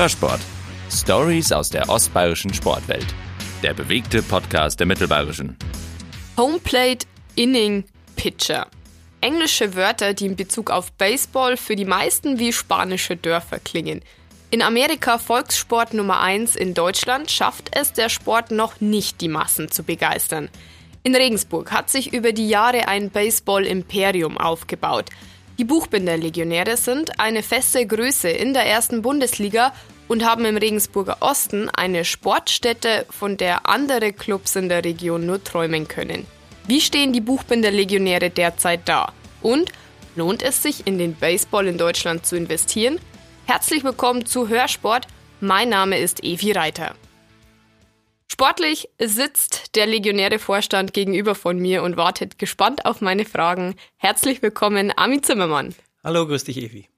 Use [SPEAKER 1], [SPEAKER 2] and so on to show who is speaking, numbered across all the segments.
[SPEAKER 1] Hörsport. Stories aus der ostbayerischen Sportwelt. Der bewegte Podcast der Mittelbayerischen.
[SPEAKER 2] Homeplate, Inning, Pitcher. Englische Wörter, die in Bezug auf Baseball für die meisten wie spanische Dörfer klingen. In Amerika Volkssport Nummer 1 in Deutschland schafft es der Sport noch nicht, die Massen zu begeistern. In Regensburg hat sich über die Jahre ein Baseball-Imperium aufgebaut. Die Buchbinder-Legionäre sind eine feste Größe in der ersten Bundesliga und haben im Regensburger Osten eine Sportstätte, von der andere Clubs in der Region nur träumen können. Wie stehen die Buchbinder-Legionäre derzeit da? Und lohnt es sich, in den Baseball in Deutschland zu investieren? Herzlich willkommen zu Hörsport. Mein Name ist Evi Reiter. Sportlich sitzt der legionäre Vorstand gegenüber von mir und wartet gespannt auf meine Fragen. Herzlich willkommen, Ami Zimmermann.
[SPEAKER 3] Hallo, grüß dich, Evi.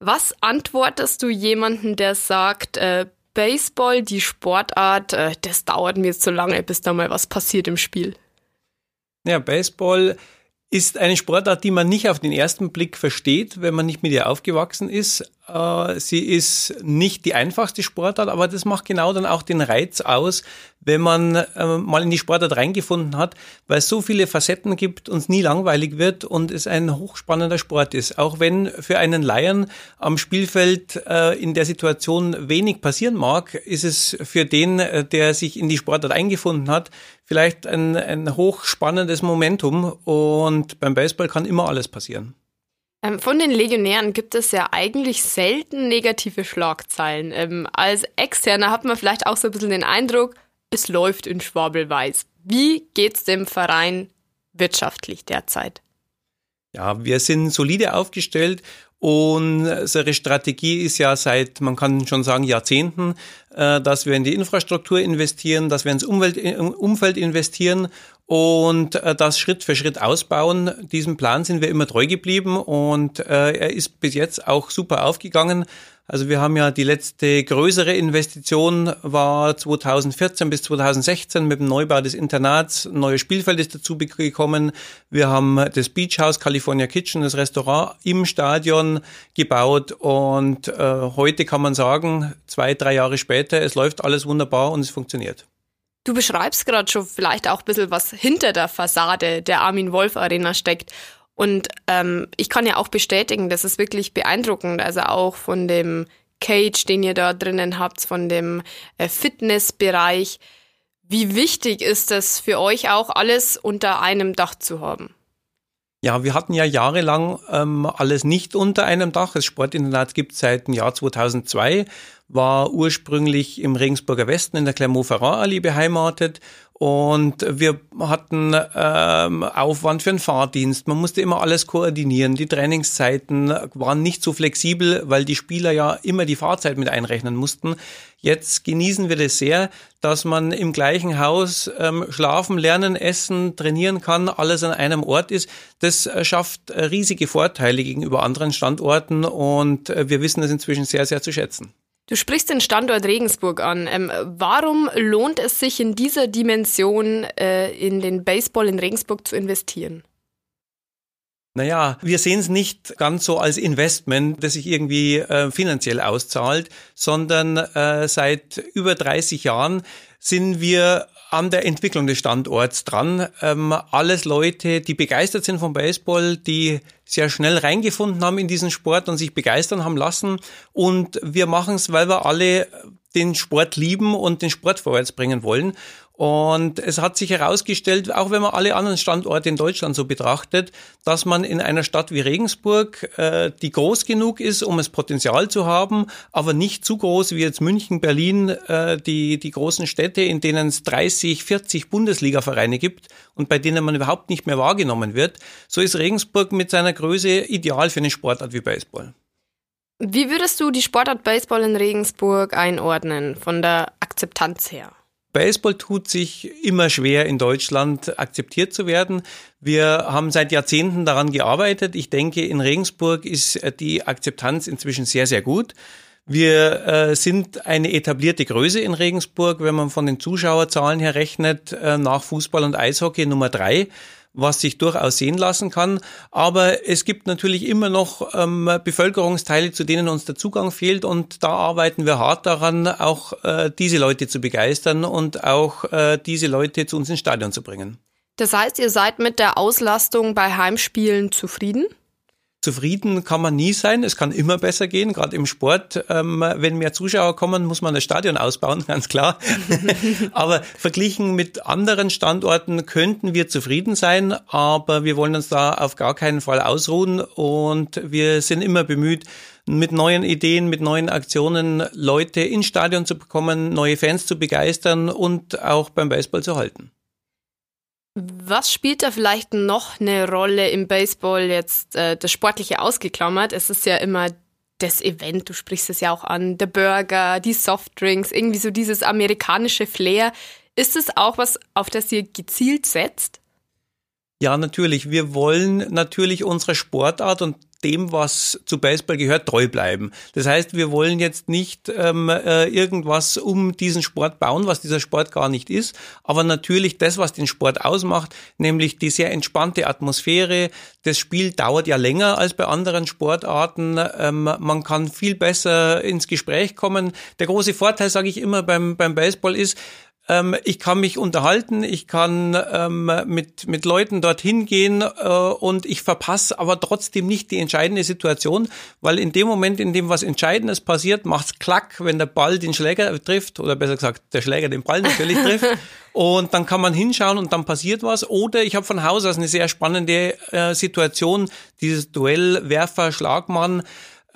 [SPEAKER 2] Was antwortest du jemandem, der sagt, äh, Baseball, die Sportart, äh, das dauert mir zu lange, bis da mal was passiert im Spiel?
[SPEAKER 3] Ja, Baseball ist eine Sportart, die man nicht auf den ersten Blick versteht, wenn man nicht mit ihr aufgewachsen ist. Äh, sie ist nicht die einfachste Sportart, aber das macht genau dann auch den Reiz aus, wenn man äh, mal in die Sportart reingefunden hat, weil es so viele Facetten gibt und es nie langweilig wird und es ein hochspannender Sport ist. Auch wenn für einen Laien am Spielfeld äh, in der Situation wenig passieren mag, ist es für den, der sich in die Sportart eingefunden hat, vielleicht ein, ein hochspannendes Momentum und beim Baseball kann immer alles passieren.
[SPEAKER 2] Ähm, von den Legionären gibt es ja eigentlich selten negative Schlagzeilen. Ähm, als Externer hat man vielleicht auch so ein bisschen den Eindruck, es läuft in Schwabelweiß. Wie geht's dem Verein wirtschaftlich derzeit?
[SPEAKER 3] Ja, wir sind solide aufgestellt und unsere Strategie ist ja seit, man kann schon sagen, Jahrzehnten, äh, dass wir in die Infrastruktur investieren, dass wir ins Umwelt, Umfeld investieren und äh, das Schritt für Schritt ausbauen. Diesem Plan sind wir immer treu geblieben und äh, er ist bis jetzt auch super aufgegangen. Also wir haben ja die letzte größere Investition war 2014 bis 2016 mit dem Neubau des Internats. Ein neues Spielfeld ist dazu gekommen. Wir haben das Beach House California Kitchen, das Restaurant im Stadion gebaut und äh, heute kann man sagen, zwei, drei Jahre später, es läuft alles wunderbar und es funktioniert.
[SPEAKER 2] Du beschreibst gerade schon vielleicht auch ein bisschen, was hinter der Fassade der Armin Wolf Arena steckt. Und ähm, ich kann ja auch bestätigen, das ist wirklich beeindruckend. Also auch von dem Cage, den ihr da drinnen habt, von dem äh, Fitnessbereich. Wie wichtig ist es für euch auch, alles unter einem Dach zu haben?
[SPEAKER 3] Ja, wir hatten ja jahrelang ähm, alles nicht unter einem Dach. Das Sportinternat gibt es seit dem Jahr 2002 war ursprünglich im Regensburger Westen in der Clermont-Ferrand-Allee beheimatet und wir hatten ähm, Aufwand für den Fahrdienst. Man musste immer alles koordinieren. Die Trainingszeiten waren nicht so flexibel, weil die Spieler ja immer die Fahrzeit mit einrechnen mussten. Jetzt genießen wir das sehr, dass man im gleichen Haus ähm, schlafen, lernen, essen, trainieren kann, alles an einem Ort ist. Das äh, schafft äh, riesige Vorteile gegenüber anderen Standorten und äh, wir wissen das inzwischen sehr, sehr zu schätzen.
[SPEAKER 2] Du sprichst den Standort Regensburg an. Ähm, warum lohnt es sich in dieser Dimension äh, in den Baseball in Regensburg zu investieren?
[SPEAKER 3] Naja, wir sehen es nicht ganz so als Investment, das sich irgendwie äh, finanziell auszahlt, sondern äh, seit über 30 Jahren sind wir an der Entwicklung des Standorts dran. Ähm, alles Leute, die begeistert sind vom Baseball, die sehr schnell reingefunden haben in diesen Sport und sich begeistern haben lassen. Und wir machen es, weil wir alle den Sport lieben und den Sport vorwärts bringen wollen. Und es hat sich herausgestellt, auch wenn man alle anderen Standorte in Deutschland so betrachtet, dass man in einer Stadt wie Regensburg, äh, die groß genug ist, um es Potenzial zu haben, aber nicht zu groß wie jetzt München, Berlin, äh, die, die großen Städte, in denen es 30, 40 Bundesliga-Vereine gibt und bei denen man überhaupt nicht mehr wahrgenommen wird, so ist Regensburg mit seiner Größe ideal für eine Sportart wie Baseball.
[SPEAKER 2] Wie würdest du die Sportart Baseball in Regensburg einordnen, von der Akzeptanz her?
[SPEAKER 3] Baseball tut sich immer schwer in Deutschland akzeptiert zu werden. Wir haben seit Jahrzehnten daran gearbeitet. Ich denke, in Regensburg ist die Akzeptanz inzwischen sehr, sehr gut. Wir äh, sind eine etablierte Größe in Regensburg, wenn man von den Zuschauerzahlen her rechnet, äh, nach Fußball und Eishockey Nummer drei was sich durchaus sehen lassen kann. Aber es gibt natürlich immer noch ähm, Bevölkerungsteile, zu denen uns der Zugang fehlt und da arbeiten wir hart daran, auch äh, diese Leute zu begeistern und auch äh, diese Leute zu uns ins Stadion zu bringen.
[SPEAKER 2] Das heißt, ihr seid mit der Auslastung bei Heimspielen zufrieden?
[SPEAKER 3] Zufrieden kann man nie sein. Es kann immer besser gehen. Gerade im Sport, ähm, wenn mehr Zuschauer kommen, muss man das Stadion ausbauen, ganz klar. aber verglichen mit anderen Standorten könnten wir zufrieden sein, aber wir wollen uns da auf gar keinen Fall ausruhen und wir sind immer bemüht, mit neuen Ideen, mit neuen Aktionen Leute ins Stadion zu bekommen, neue Fans zu begeistern und auch beim Baseball zu halten.
[SPEAKER 2] Was spielt da vielleicht noch eine Rolle im Baseball jetzt äh, das Sportliche ausgeklammert? Es ist ja immer das Event, du sprichst es ja auch an, der Burger, die Softdrinks, irgendwie so dieses amerikanische Flair. Ist es auch was, auf das ihr gezielt setzt?
[SPEAKER 3] Ja, natürlich. Wir wollen natürlich unsere Sportart und dem, was zu Baseball gehört, treu bleiben. Das heißt, wir wollen jetzt nicht ähm, äh, irgendwas um diesen Sport bauen, was dieser Sport gar nicht ist, aber natürlich das, was den Sport ausmacht, nämlich die sehr entspannte Atmosphäre. Das Spiel dauert ja länger als bei anderen Sportarten. Ähm, man kann viel besser ins Gespräch kommen. Der große Vorteil, sage ich immer, beim, beim Baseball ist, ähm, ich kann mich unterhalten, ich kann ähm, mit, mit Leuten dorthin gehen äh, und ich verpasse aber trotzdem nicht die entscheidende Situation, weil in dem Moment, in dem was Entscheidendes passiert, macht's klack, wenn der Ball den Schläger trifft oder besser gesagt, der Schläger den Ball natürlich trifft. Und dann kann man hinschauen und dann passiert was. Oder ich habe von Haus aus eine sehr spannende äh, Situation, dieses Duell Werfer-Schlagmann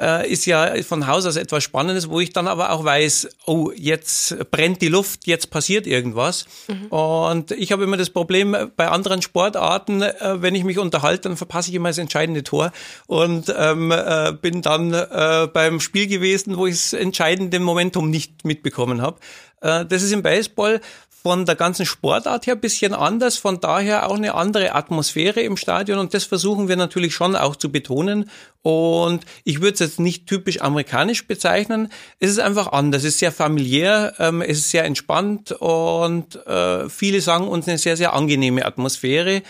[SPEAKER 3] äh, ist ja von Haus aus etwas Spannendes, wo ich dann aber auch weiß, oh, jetzt brennt die Luft, jetzt passiert irgendwas. Mhm. Und ich habe immer das Problem bei anderen Sportarten, äh, wenn ich mich unterhalte, dann verpasse ich immer das entscheidende Tor und ähm, äh, bin dann äh, beim Spiel gewesen, wo ich das entscheidende Momentum nicht mitbekommen habe. Äh, das ist im Baseball von der ganzen Sportart her bisschen anders, von daher auch eine andere Atmosphäre im Stadion und das versuchen wir natürlich schon auch zu betonen. Und ich würde es jetzt nicht typisch amerikanisch bezeichnen. Es ist einfach anders. Es ist sehr familiär, ähm, es ist sehr entspannt und äh, viele sagen uns eine sehr, sehr angenehme Atmosphäre.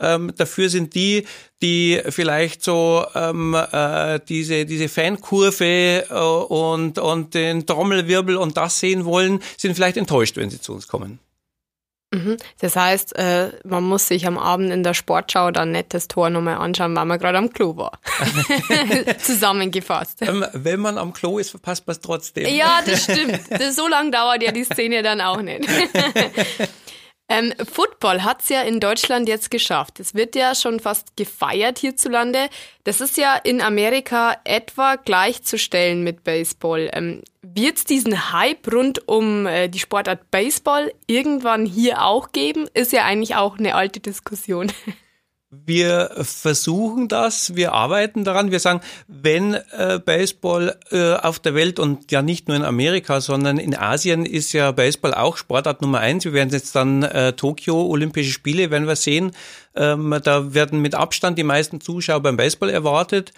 [SPEAKER 3] Ähm, dafür sind die, die vielleicht so ähm, äh, diese diese Fankurve äh, und und den Trommelwirbel und das sehen wollen, sind vielleicht enttäuscht, wenn sie zu uns kommen.
[SPEAKER 2] Mhm. Das heißt, äh, man muss sich am Abend in der Sportschau dann nicht das Tor nochmal anschauen, weil man gerade am Klo war. Zusammengefasst.
[SPEAKER 3] Ähm, wenn man am Klo ist, verpasst man es trotzdem.
[SPEAKER 2] Ja, das stimmt. Das, so lange dauert ja die Szene dann auch nicht. Ähm, Football hat's ja in Deutschland jetzt geschafft. Es wird ja schon fast gefeiert hierzulande. Das ist ja in Amerika etwa gleichzustellen mit Baseball. Ähm, wird's diesen Hype rund um äh, die Sportart Baseball irgendwann hier auch geben? Ist ja eigentlich auch eine alte Diskussion.
[SPEAKER 3] Wir versuchen das, wir arbeiten daran. Wir sagen, wenn äh, Baseball äh, auf der Welt und ja nicht nur in Amerika, sondern in Asien ist ja Baseball auch Sportart Nummer eins. Wir werden jetzt dann äh, Tokio Olympische Spiele, werden wir sehen. Ähm, da werden mit Abstand die meisten Zuschauer beim Baseball erwartet.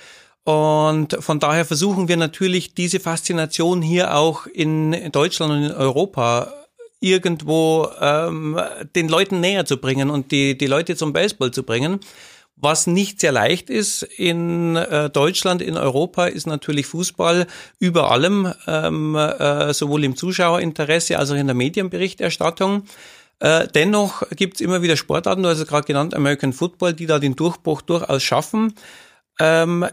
[SPEAKER 3] Und von daher versuchen wir natürlich diese Faszination hier auch in Deutschland und in Europa irgendwo ähm, den Leuten näher zu bringen und die, die Leute zum Baseball zu bringen. Was nicht sehr leicht ist in äh, Deutschland, in Europa, ist natürlich Fußball über allem, ähm, äh, sowohl im Zuschauerinteresse als auch in der Medienberichterstattung. Äh, dennoch gibt es immer wieder Sportarten, du hast es gerade genannt, American Football, die da den Durchbruch durchaus schaffen. Ähm,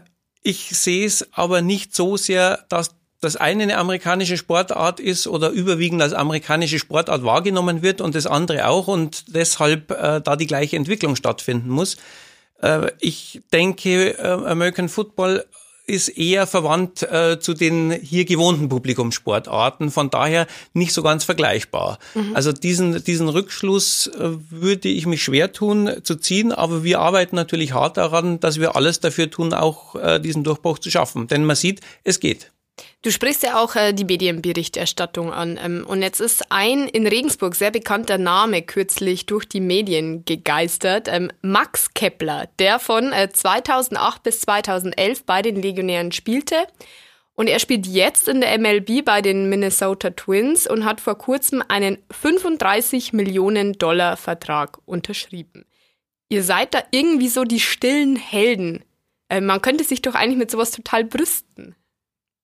[SPEAKER 3] ich sehe es aber nicht so sehr, dass das eine eine amerikanische Sportart ist oder überwiegend als amerikanische Sportart wahrgenommen wird und das andere auch und deshalb äh, da die gleiche Entwicklung stattfinden muss. Äh, ich denke, äh, American Football ist eher verwandt äh, zu den hier gewohnten Publikumssportarten, von daher nicht so ganz vergleichbar. Mhm. Also diesen, diesen Rückschluss äh, würde ich mich schwer tun zu ziehen, aber wir arbeiten natürlich hart daran, dass wir alles dafür tun, auch äh, diesen Durchbruch zu schaffen. Denn man sieht, es geht.
[SPEAKER 2] Du sprichst ja auch äh, die Medienberichterstattung an. Ähm, und jetzt ist ein in Regensburg sehr bekannter Name kürzlich durch die Medien gegeistert. Ähm, Max Kepler, der von äh, 2008 bis 2011 bei den Legionären spielte. Und er spielt jetzt in der MLB bei den Minnesota Twins und hat vor kurzem einen 35 Millionen Dollar Vertrag unterschrieben. Ihr seid da irgendwie so die stillen Helden. Äh, man könnte sich doch eigentlich mit sowas total brüsten,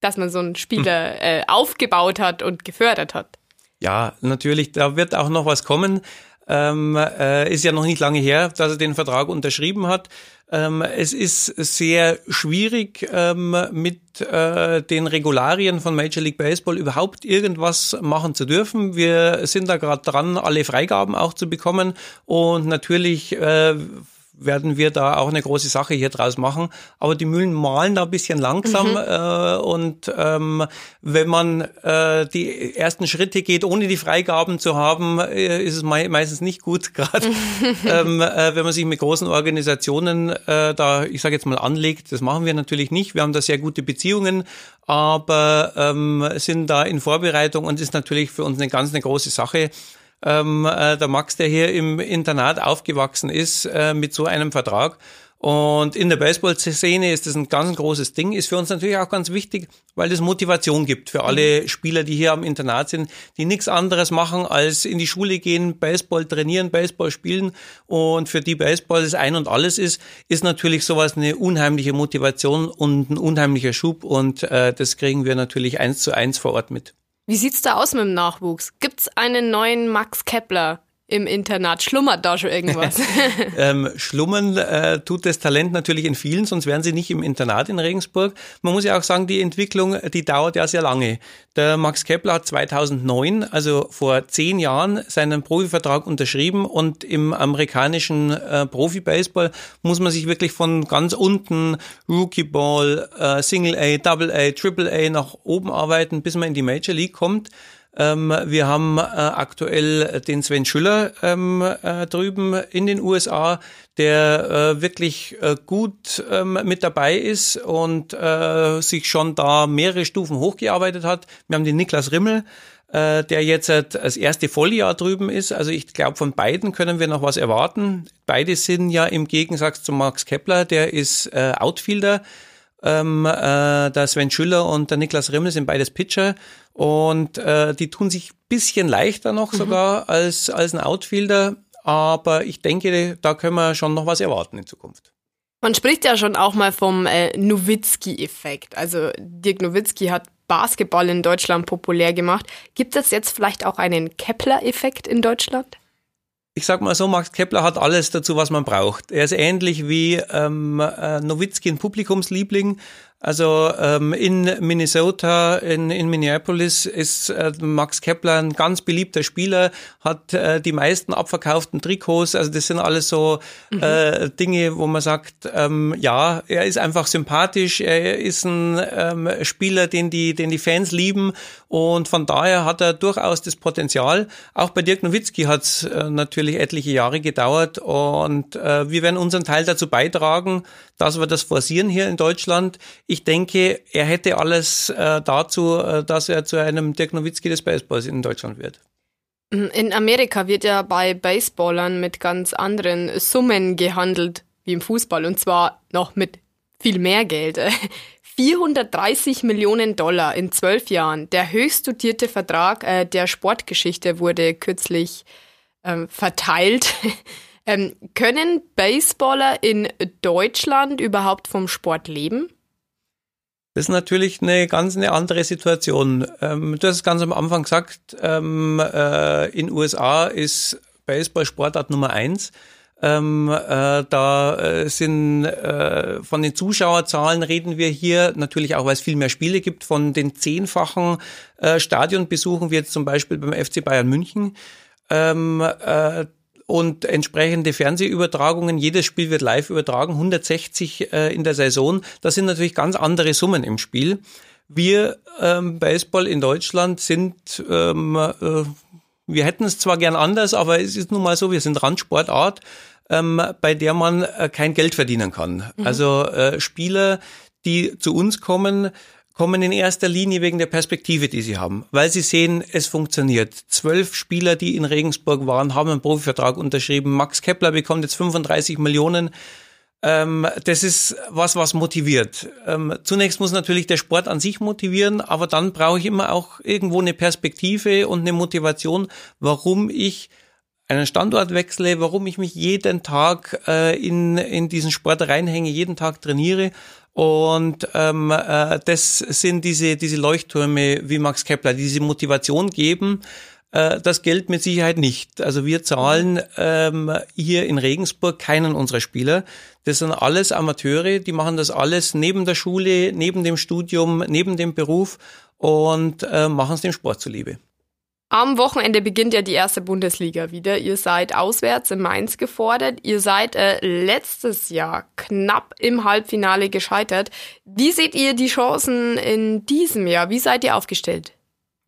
[SPEAKER 2] dass man so einen Spieler äh, aufgebaut hat und gefördert hat.
[SPEAKER 3] Ja, natürlich, da wird auch noch was kommen. Ähm, äh, ist ja noch nicht lange her, dass er den Vertrag unterschrieben hat. Ähm, es ist sehr schwierig, ähm, mit äh, den Regularien von Major League Baseball überhaupt irgendwas machen zu dürfen. Wir sind da gerade dran, alle Freigaben auch zu bekommen. Und natürlich äh, werden wir da auch eine große Sache hier draus machen. Aber die Mühlen malen da ein bisschen langsam mhm. äh, und ähm, wenn man äh, die ersten Schritte geht, ohne die Freigaben zu haben, äh, ist es me meistens nicht gut, gerade ähm, äh, wenn man sich mit großen Organisationen äh, da, ich sage jetzt mal, anlegt. Das machen wir natürlich nicht. Wir haben da sehr gute Beziehungen, aber ähm, sind da in Vorbereitung und ist natürlich für uns eine ganz eine große Sache ähm, äh, der Max, der hier im Internat aufgewachsen ist, äh, mit so einem Vertrag. Und in der Baseball-Szene ist das ein ganz großes Ding, ist für uns natürlich auch ganz wichtig, weil das Motivation gibt für alle mhm. Spieler, die hier am Internat sind, die nichts anderes machen, als in die Schule gehen, Baseball trainieren, Baseball spielen und für die Baseball das Ein und Alles ist, ist natürlich sowas eine unheimliche Motivation und ein unheimlicher Schub und äh, das kriegen wir natürlich eins zu eins vor Ort mit.
[SPEAKER 2] Wie sieht's da aus mit dem Nachwuchs? Gibt's einen neuen Max Kepler? Im Internat? Schlummert da schon irgendwas?
[SPEAKER 3] ähm, schlummern äh, tut das Talent natürlich in vielen, sonst wären sie nicht im Internat in Regensburg. Man muss ja auch sagen, die Entwicklung, die dauert ja sehr lange. Der Max Kepler hat 2009, also vor zehn Jahren, seinen Profivertrag unterschrieben und im amerikanischen äh, Profi-Baseball muss man sich wirklich von ganz unten Rookie Ball, äh, Single A, Double A, Triple A nach oben arbeiten, bis man in die Major League kommt. Ähm, wir haben äh, aktuell den Sven Schüller ähm, äh, drüben in den USA, der äh, wirklich äh, gut ähm, mit dabei ist und äh, sich schon da mehrere Stufen hochgearbeitet hat. Wir haben den Niklas Rimmel, äh, der jetzt das erste Volljahr drüben ist. Also ich glaube, von beiden können wir noch was erwarten. Beide sind ja im Gegensatz zu Max Kepler, der ist Outfielder. Ähm, äh, der Sven Schüller und der Niklas Rimmel sind beides Pitcher und äh, die tun sich bisschen leichter noch mhm. sogar als, als ein Outfielder. Aber ich denke, da können wir schon noch was erwarten in Zukunft.
[SPEAKER 2] Man spricht ja schon auch mal vom äh, Nowitzki-Effekt. Also Dirk Nowitzki hat Basketball in Deutschland populär gemacht. Gibt es jetzt vielleicht auch einen Kepler-Effekt in Deutschland?
[SPEAKER 3] Ich sag mal so, Max Kepler hat alles dazu, was man braucht. Er ist ähnlich wie ähm, äh, Nowitzki ein Publikumsliebling, also ähm, in Minnesota, in, in Minneapolis ist äh, Max Kepler ein ganz beliebter Spieler, hat äh, die meisten abverkauften Trikots. Also das sind alles so mhm. äh, Dinge, wo man sagt, ähm, ja, er ist einfach sympathisch, er ist ein ähm, Spieler, den die, den die Fans lieben und von daher hat er durchaus das Potenzial. Auch bei Dirk Nowitzki hat es äh, natürlich etliche Jahre gedauert und äh, wir werden unseren Teil dazu beitragen, dass wir das forcieren hier in Deutschland. Ich denke, er hätte alles äh, dazu, äh, dass er zu einem Dirk Nowitzki des Baseballs in Deutschland wird.
[SPEAKER 2] In Amerika wird ja bei Baseballern mit ganz anderen Summen gehandelt wie im Fußball und zwar noch mit viel mehr Geld. 430 Millionen Dollar in zwölf Jahren. Der höchst dotierte Vertrag äh, der Sportgeschichte wurde kürzlich äh, verteilt. Ähm, können Baseballer in Deutschland überhaupt vom Sport leben?
[SPEAKER 3] Das ist natürlich eine ganz eine andere Situation. Ähm, du hast es ganz am Anfang gesagt, ähm, äh, in USA ist Baseball Sportart Nummer eins. Ähm, äh, da äh, sind äh, von den Zuschauerzahlen reden wir hier natürlich auch, weil es viel mehr Spiele gibt, von den zehnfachen äh, Stadionbesuchen wie jetzt zum Beispiel beim FC Bayern München. Ähm, äh, und entsprechende Fernsehübertragungen. Jedes Spiel wird live übertragen, 160 äh, in der Saison. Das sind natürlich ganz andere Summen im Spiel. Wir ähm, Baseball in Deutschland sind, ähm, äh, wir hätten es zwar gern anders, aber es ist nun mal so, wir sind Randsportart, ähm, bei der man äh, kein Geld verdienen kann. Mhm. Also äh, Spieler, die zu uns kommen, kommen in erster Linie wegen der Perspektive, die sie haben, weil sie sehen, es funktioniert. Zwölf Spieler, die in Regensburg waren, haben einen Profivertrag unterschrieben. Max Kepler bekommt jetzt 35 Millionen. Ähm, das ist was, was motiviert. Ähm, zunächst muss natürlich der Sport an sich motivieren, aber dann brauche ich immer auch irgendwo eine Perspektive und eine Motivation, warum ich einen Standort wechsle, warum ich mich jeden Tag äh, in, in diesen Sport reinhänge, jeden Tag trainiere. Und ähm, äh, das sind diese, diese Leuchttürme wie Max Kepler, die diese Motivation geben. Äh, das gilt mit Sicherheit nicht. Also wir zahlen ähm, hier in Regensburg keinen unserer Spieler. Das sind alles Amateure, die machen das alles neben der Schule, neben dem Studium, neben dem Beruf und äh, machen es dem Sport zuliebe.
[SPEAKER 2] Am Wochenende beginnt ja die erste Bundesliga wieder. Ihr seid auswärts in Mainz gefordert. Ihr seid äh, letztes Jahr knapp im Halbfinale gescheitert. Wie seht ihr die Chancen in diesem Jahr? Wie seid ihr aufgestellt?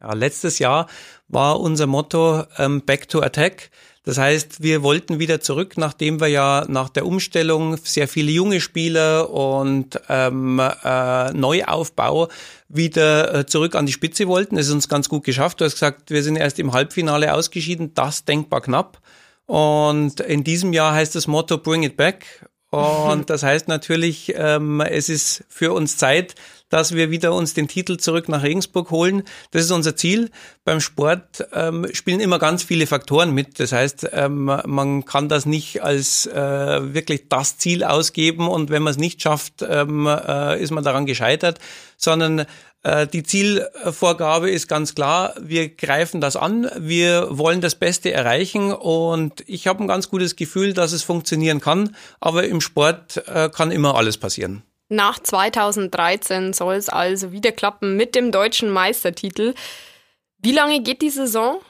[SPEAKER 3] Ja, letztes Jahr war unser Motto ähm, Back to Attack. Das heißt, wir wollten wieder zurück, nachdem wir ja nach der Umstellung sehr viele junge Spieler und ähm, äh, Neuaufbau wieder äh, zurück an die Spitze wollten. Es ist uns ganz gut geschafft. Du hast gesagt, wir sind erst im Halbfinale ausgeschieden. Das denkbar knapp. Und in diesem Jahr heißt das Motto Bring it back. Und das heißt natürlich, ähm, es ist für uns Zeit, dass wir wieder uns den Titel zurück nach Regensburg holen. Das ist unser Ziel. Beim Sport ähm, spielen immer ganz viele Faktoren mit. Das heißt, ähm, man kann das nicht als äh, wirklich das Ziel ausgeben und wenn man es nicht schafft, ähm, äh, ist man daran gescheitert, sondern die Zielvorgabe ist ganz klar, wir greifen das an, wir wollen das Beste erreichen und ich habe ein ganz gutes Gefühl, dass es funktionieren kann, aber im Sport äh, kann immer alles passieren.
[SPEAKER 2] Nach 2013 soll es also wieder klappen mit dem deutschen Meistertitel. Wie lange geht die Saison?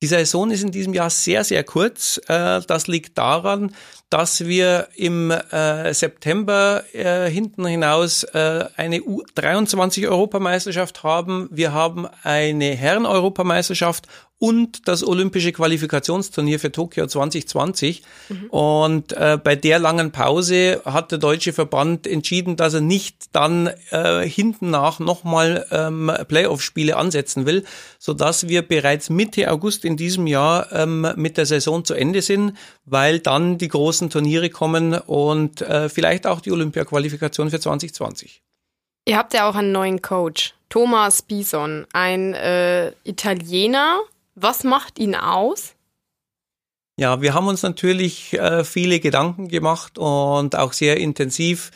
[SPEAKER 3] Die Saison ist in diesem Jahr sehr, sehr kurz. Äh, das liegt daran, dass wir im äh, September äh, hinten hinaus eine U23-Europameisterschaft haben. Wir haben eine Herren-Europameisterschaft und das olympische Qualifikationsturnier für Tokio 2020. Mhm. Und äh, bei der langen Pause hat der deutsche Verband entschieden, dass er nicht dann äh, hinten nach nochmal ähm, Playoff-Spiele ansetzen will, so dass wir bereits Mitte August in diesem Jahr ähm, mit der Saison zu Ende sind, weil dann die großen Turniere kommen und äh, vielleicht auch die Olympia-Qualifikation für 2020.
[SPEAKER 2] Ihr habt ja auch einen neuen Coach, Thomas Bison, ein äh, Italiener, was macht ihn aus?
[SPEAKER 3] Ja, wir haben uns natürlich äh, viele Gedanken gemacht und auch sehr intensiv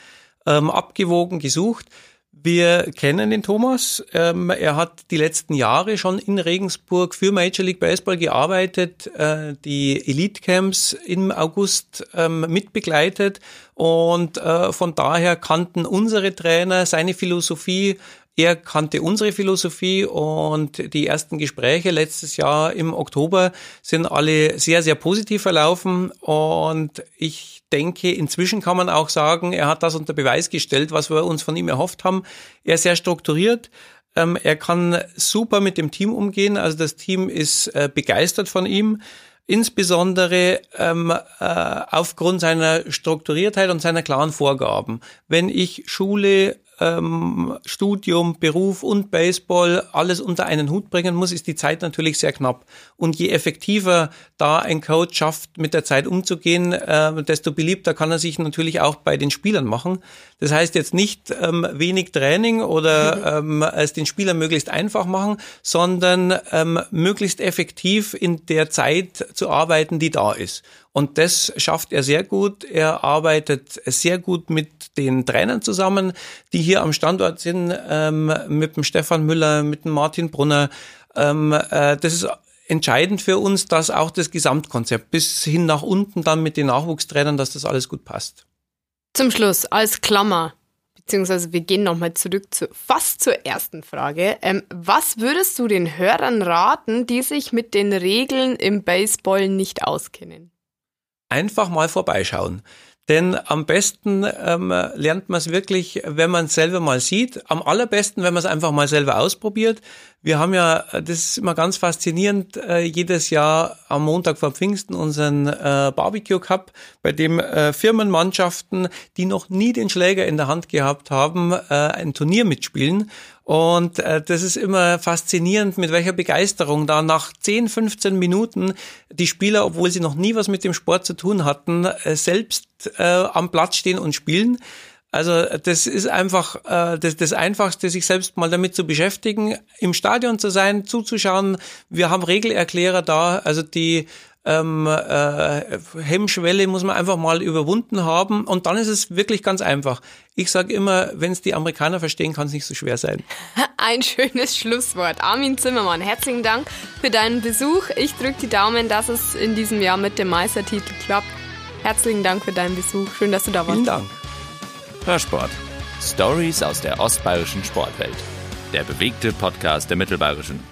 [SPEAKER 3] ähm, abgewogen gesucht. Wir kennen den Thomas. Ähm, er hat die letzten Jahre schon in Regensburg für Major League Baseball gearbeitet, äh, die Elite Camps im August ähm, mitbegleitet und äh, von daher kannten unsere Trainer seine Philosophie er kannte unsere Philosophie und die ersten Gespräche letztes Jahr im Oktober sind alle sehr, sehr positiv verlaufen und ich denke, inzwischen kann man auch sagen, er hat das unter Beweis gestellt, was wir uns von ihm erhofft haben. Er ist sehr strukturiert, ähm, er kann super mit dem Team umgehen, also das Team ist äh, begeistert von ihm insbesondere ähm, äh, aufgrund seiner Strukturiertheit und seiner klaren Vorgaben. Wenn ich Schule, ähm, Studium, Beruf und Baseball alles unter einen Hut bringen muss, ist die Zeit natürlich sehr knapp. Und je effektiver da ein Coach schafft, mit der Zeit umzugehen, äh, desto beliebter kann er sich natürlich auch bei den Spielern machen. Das heißt jetzt nicht ähm, wenig Training oder ähm, es den Spielern möglichst einfach machen, sondern ähm, möglichst effektiv in der Zeit zu arbeiten, die da ist. Und das schafft er sehr gut. Er arbeitet sehr gut mit den Trainern zusammen, die hier am Standort sind, ähm, mit dem Stefan Müller, mit dem Martin Brunner. Ähm, äh, das ist entscheidend für uns, dass auch das Gesamtkonzept bis hin nach unten dann mit den Nachwuchstrainern, dass das alles gut passt.
[SPEAKER 2] Zum Schluss, als Klammer, beziehungsweise wir gehen nochmal zurück zu fast zur ersten Frage. Ähm, was würdest du den Hörern raten, die sich mit den Regeln im Baseball nicht auskennen?
[SPEAKER 3] Einfach mal vorbeischauen. Denn am besten ähm, lernt man es wirklich, wenn man es selber mal sieht. Am allerbesten, wenn man es einfach mal selber ausprobiert. Wir haben ja, das ist immer ganz faszinierend, äh, jedes Jahr am Montag vor Pfingsten unseren äh, Barbecue Cup, bei dem äh, Firmenmannschaften, die noch nie den Schläger in der Hand gehabt haben, äh, ein Turnier mitspielen. Und äh, das ist immer faszinierend, mit welcher Begeisterung da nach 10, 15 Minuten die Spieler, obwohl sie noch nie was mit dem Sport zu tun hatten, äh, selbst äh, am Platz stehen und spielen. Also das ist einfach äh, das, das Einfachste, sich selbst mal damit zu beschäftigen, im Stadion zu sein, zuzuschauen. Wir haben Regelerklärer da, also die ähm, äh, Hemmschwelle muss man einfach mal überwunden haben und dann ist es wirklich ganz einfach. Ich sage immer, wenn es die Amerikaner verstehen, kann es nicht so schwer sein.
[SPEAKER 2] Ein schönes Schlusswort. Armin Zimmermann, herzlichen Dank für deinen Besuch. Ich drücke die Daumen, dass es in diesem Jahr mit dem Meistertitel klappt. Herzlichen Dank für deinen Besuch. Schön, dass du da warst.
[SPEAKER 3] Vielen Dank.
[SPEAKER 1] Hörsport. Stories aus der ostbayerischen Sportwelt. Der bewegte Podcast der Mittelbayerischen.